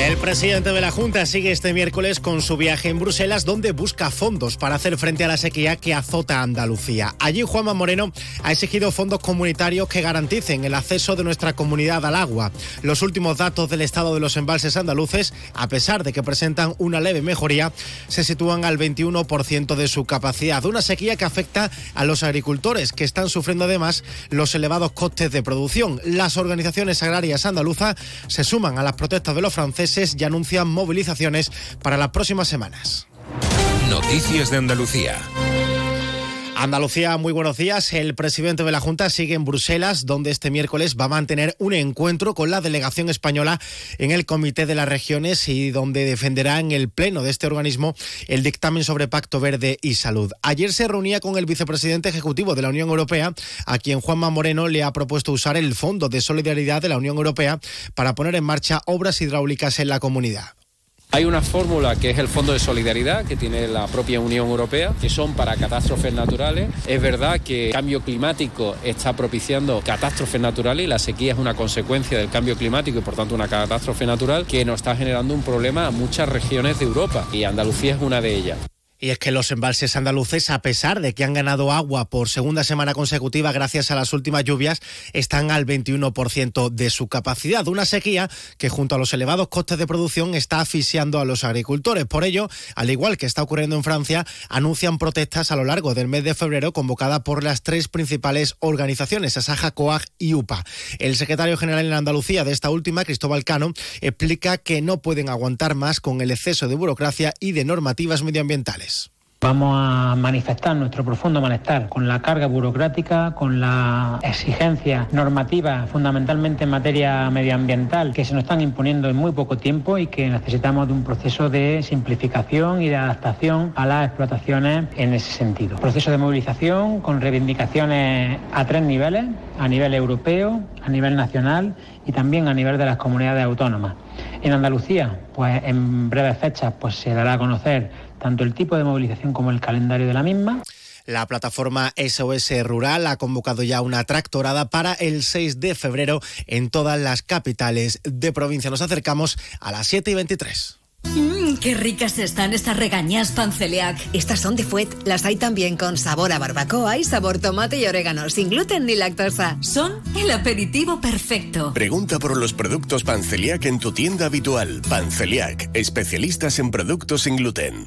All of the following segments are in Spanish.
El presidente de la Junta sigue este miércoles con su viaje en Bruselas, donde busca fondos para hacer frente a la sequía que azota Andalucía. Allí Juanma Moreno ha exigido fondos comunitarios que garanticen el acceso de nuestra comunidad al agua. Los últimos datos del estado de los embalses andaluces, a pesar de que presentan una leve mejoría, se sitúan al 21% de su capacidad. Una sequía que afecta a los agricultores, que están sufriendo además los elevados costes de producción. Las organizaciones agrarias andaluzas se suman a las protestas de los franceses y anuncian movilizaciones para las próximas semanas. Noticias de Andalucía. Andalucía, muy buenos días. El presidente de la Junta sigue en Bruselas, donde este miércoles va a mantener un encuentro con la delegación española en el Comité de las Regiones y donde defenderá en el pleno de este organismo el dictamen sobre Pacto Verde y Salud. Ayer se reunía con el vicepresidente ejecutivo de la Unión Europea, a quien Juanma Moreno le ha propuesto usar el Fondo de Solidaridad de la Unión Europea para poner en marcha obras hidráulicas en la comunidad. Hay una fórmula que es el Fondo de Solidaridad que tiene la propia Unión Europea, que son para catástrofes naturales. Es verdad que el cambio climático está propiciando catástrofes naturales y la sequía es una consecuencia del cambio climático y por tanto una catástrofe natural que nos está generando un problema a muchas regiones de Europa y Andalucía es una de ellas. Y es que los embalses andaluces, a pesar de que han ganado agua por segunda semana consecutiva gracias a las últimas lluvias, están al 21% de su capacidad. Una sequía que junto a los elevados costes de producción está asfixiando a los agricultores. Por ello, al igual que está ocurriendo en Francia, anuncian protestas a lo largo del mes de febrero convocadas por las tres principales organizaciones, Asaja, COAG y UPA. El secretario general en Andalucía de esta última, Cristóbal Cano, explica que no pueden aguantar más con el exceso de burocracia y de normativas medioambientales. Vamos a manifestar nuestro profundo malestar con la carga burocrática, con la exigencia normativa, fundamentalmente en materia medioambiental, que se nos están imponiendo en muy poco tiempo y que necesitamos de un proceso de simplificación y de adaptación a las explotaciones en ese sentido. Proceso de movilización con reivindicaciones a tres niveles, a nivel europeo, a nivel nacional y también a nivel de las comunidades autónomas. En Andalucía, pues en breves fechas, pues se dará a conocer tanto el tipo de movilización como el calendario de la misma. La plataforma SOS Rural ha convocado ya una tractorada para el 6 de febrero en todas las capitales de provincia. Nos acercamos a las 7 y 23. Mmm, qué ricas están estas regañas panceliac. Estas son de Fuet. Las hay también con sabor a barbacoa y sabor tomate y orégano, sin gluten ni lactosa. Son el aperitivo perfecto. Pregunta por los productos Panceliac en tu tienda habitual. Panceliac, especialistas en productos sin gluten.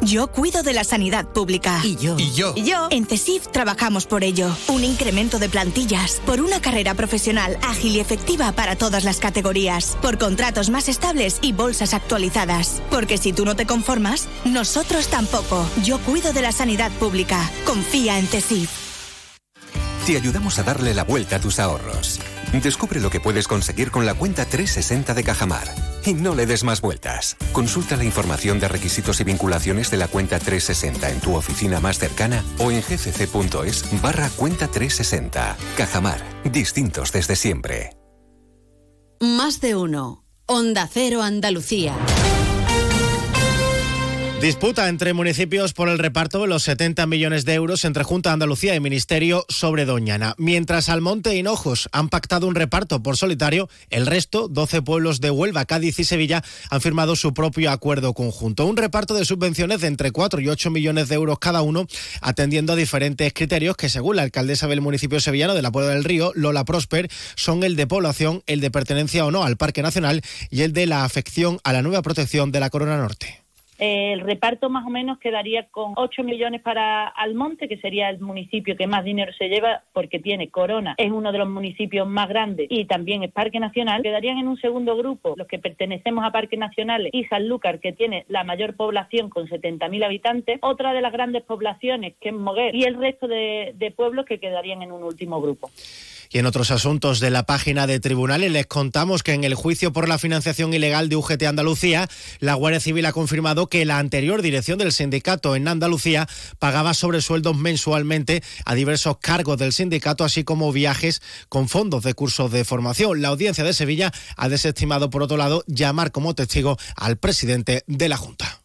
Yo cuido de la sanidad pública. Y yo. Y yo. Y yo. En CESIF trabajamos por ello. Un incremento de plantillas. Por una carrera profesional ágil y efectiva para todas las categorías. Por contratos más estables y bolsas actualizadas. Porque si tú no te conformas, nosotros tampoco. Yo cuido de la sanidad pública. Confía en CESIF. Te ayudamos a darle la vuelta a tus ahorros. Descubre lo que puedes conseguir con la cuenta 360 de Cajamar. Y no le des más vueltas. Consulta la información de requisitos y vinculaciones de la cuenta 360 en tu oficina más cercana o en gcc.es barra cuenta 360. Cajamar. Distintos desde siempre. Más de uno. Onda Cero Andalucía. Disputa entre municipios por el reparto de los 70 millones de euros entre Junta de Andalucía y Ministerio sobre Doñana. Mientras Almonte e Hinojos han pactado un reparto por solitario, el resto, 12 pueblos de Huelva, Cádiz y Sevilla, han firmado su propio acuerdo conjunto. Un reparto de subvenciones de entre 4 y 8 millones de euros cada uno, atendiendo a diferentes criterios que, según la alcaldesa del municipio sevillano de la Puebla del Río, Lola Prosper, son el de población, el de pertenencia o no al Parque Nacional y el de la afección a la nueva protección de la Corona Norte. El reparto más o menos quedaría con 8 millones para Almonte, que sería el municipio que más dinero se lleva porque tiene Corona, es uno de los municipios más grandes y también es Parque Nacional. Quedarían en un segundo grupo los que pertenecemos a Parques Nacionales y Sanlúcar, que tiene la mayor población con 70.000 habitantes, otra de las grandes poblaciones que es Moguer y el resto de, de pueblos que quedarían en un último grupo. Y en otros asuntos de la página de tribunales les contamos que en el juicio por la financiación ilegal de UGT Andalucía, la Guardia Civil ha confirmado que la anterior dirección del sindicato en Andalucía pagaba sobresueldos mensualmente a diversos cargos del sindicato, así como viajes con fondos de cursos de formación. La audiencia de Sevilla ha desestimado, por otro lado, llamar como testigo al presidente de la Junta.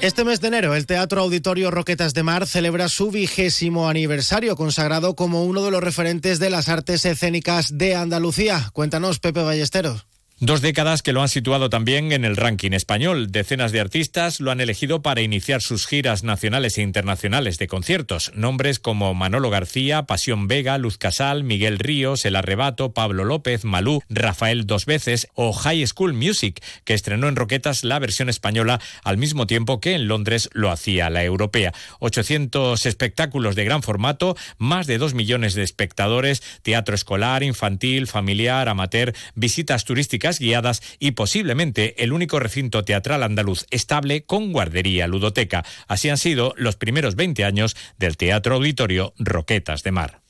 Este mes de enero, el Teatro Auditorio Roquetas de Mar celebra su vigésimo aniversario, consagrado como uno de los referentes de las artes escénicas de Andalucía. Cuéntanos, Pepe Ballesteros. Dos décadas que lo han situado también en el ranking español. Decenas de artistas lo han elegido para iniciar sus giras nacionales e internacionales de conciertos. Nombres como Manolo García, Pasión Vega, Luz Casal, Miguel Ríos, El Arrebato, Pablo López, Malú, Rafael Dos Veces o High School Music, que estrenó en Roquetas la versión española al mismo tiempo que en Londres lo hacía la europea. 800 espectáculos de gran formato, más de 2 millones de espectadores, teatro escolar, infantil, familiar, amateur, visitas turísticas guiadas y posiblemente el único recinto teatral andaluz estable con guardería ludoteca. Así han sido los primeros 20 años del Teatro Auditorio Roquetas de Mar.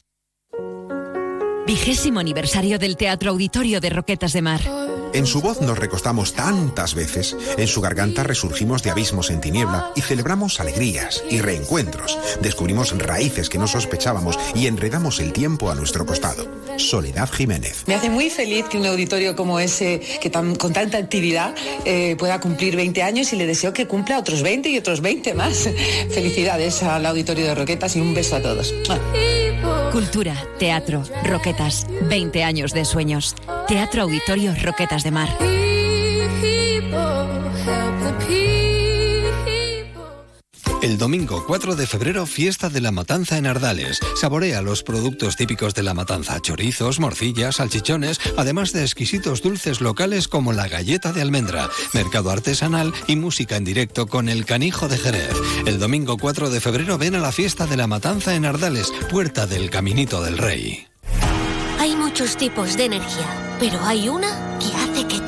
Vigésimo aniversario del Teatro Auditorio de Roquetas de Mar. En su voz nos recostamos tantas veces, en su garganta resurgimos de abismos en tiniebla y celebramos alegrías y reencuentros, descubrimos raíces que no sospechábamos y enredamos el tiempo a nuestro costado. Soledad Jiménez. Me hace muy feliz que un auditorio como ese, que con tanta actividad, eh, pueda cumplir 20 años y le deseo que cumpla otros 20 y otros 20 más. Felicidades al auditorio de Roquetas y un beso a todos. Cultura, teatro, Roquetas, 20 años de sueños. Teatro Auditorio Roquetas de Mar. El domingo 4 de febrero, fiesta de la matanza en Ardales. Saborea los productos típicos de la matanza, chorizos, morcillas, salchichones, además de exquisitos dulces locales como la galleta de almendra, mercado artesanal y música en directo con el canijo de Jerez. El domingo 4 de febrero ven a la fiesta de la matanza en Ardales, puerta del Caminito del Rey. Hay muchos tipos de energía, pero hay una que hace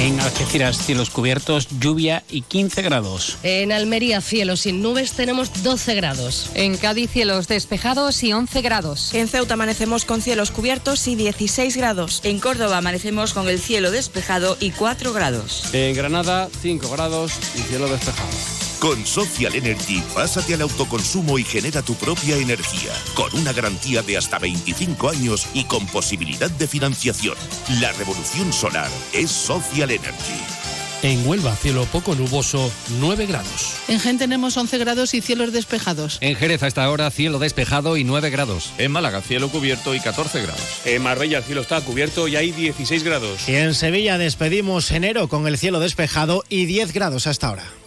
En Algeciras, cielos cubiertos, lluvia y 15 grados. En Almería, cielos sin nubes, tenemos 12 grados. En Cádiz, cielos despejados y 11 grados. En Ceuta amanecemos con cielos cubiertos y 16 grados. En Córdoba amanecemos con el cielo despejado y 4 grados. En Granada, 5 grados y cielo despejado. Con Social Energy, pásate al autoconsumo y genera tu propia energía, con una garantía de hasta 25 años y con posibilidad de financiación. La revolución solar es Social Energy. En Huelva, cielo poco nuboso, 9 grados. En Gen tenemos 11 grados y cielos despejados. En Jerez a esta hora, cielo despejado y 9 grados. En Málaga, cielo cubierto y 14 grados. En Marbella, el cielo está cubierto y hay 16 grados. Y en Sevilla despedimos enero con el cielo despejado y 10 grados hasta ahora.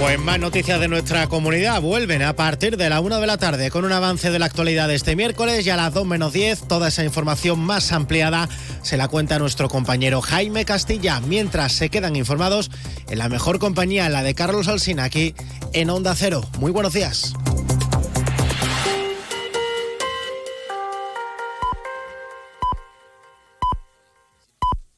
Pues más noticias de nuestra comunidad vuelven a partir de la 1 de la tarde con un avance de la actualidad este miércoles y a las 2 menos 10 toda esa información más ampliada se la cuenta nuestro compañero Jaime Castilla mientras se quedan informados en la mejor compañía, la de Carlos Alsina aquí en Onda Cero. Muy buenos días.